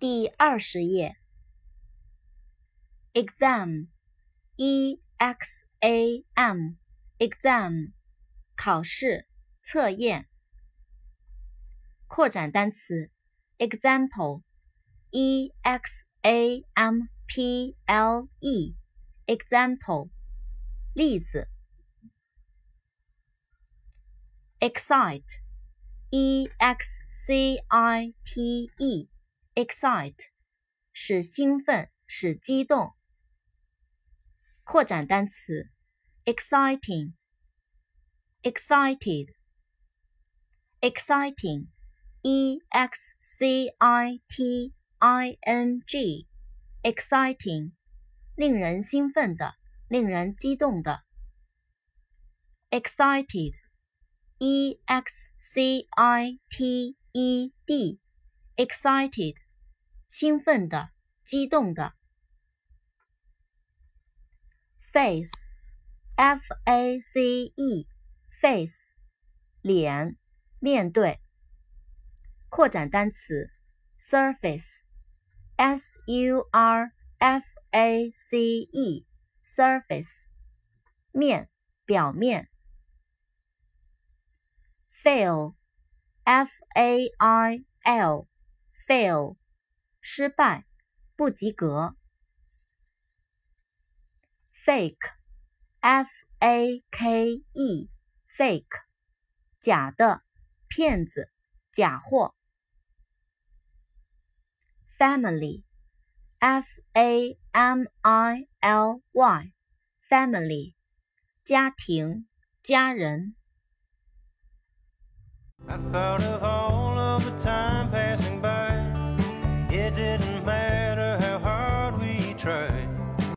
第二十页。exam，e x a m，exam，考试、测验。扩展单词，example，e x a m p l e，example，例子。excite e x c i t e Excite，使兴奋，使激动。扩展单词：exciting，excited，exciting，e x c i t i n g，exciting，令人兴奋的，令人激动的。excited，e x c i t e d excited，兴奋的，激动的。face，f a c e，face，脸，面对。扩展单词，surface，s u r f a c e，surface，面，表面。fail，f-a-i-l Fail，失败，不及格。fake，f a k e，fake，假的，骗子，假货。family，f a m i l y，family，家庭，家人。Didn't matter.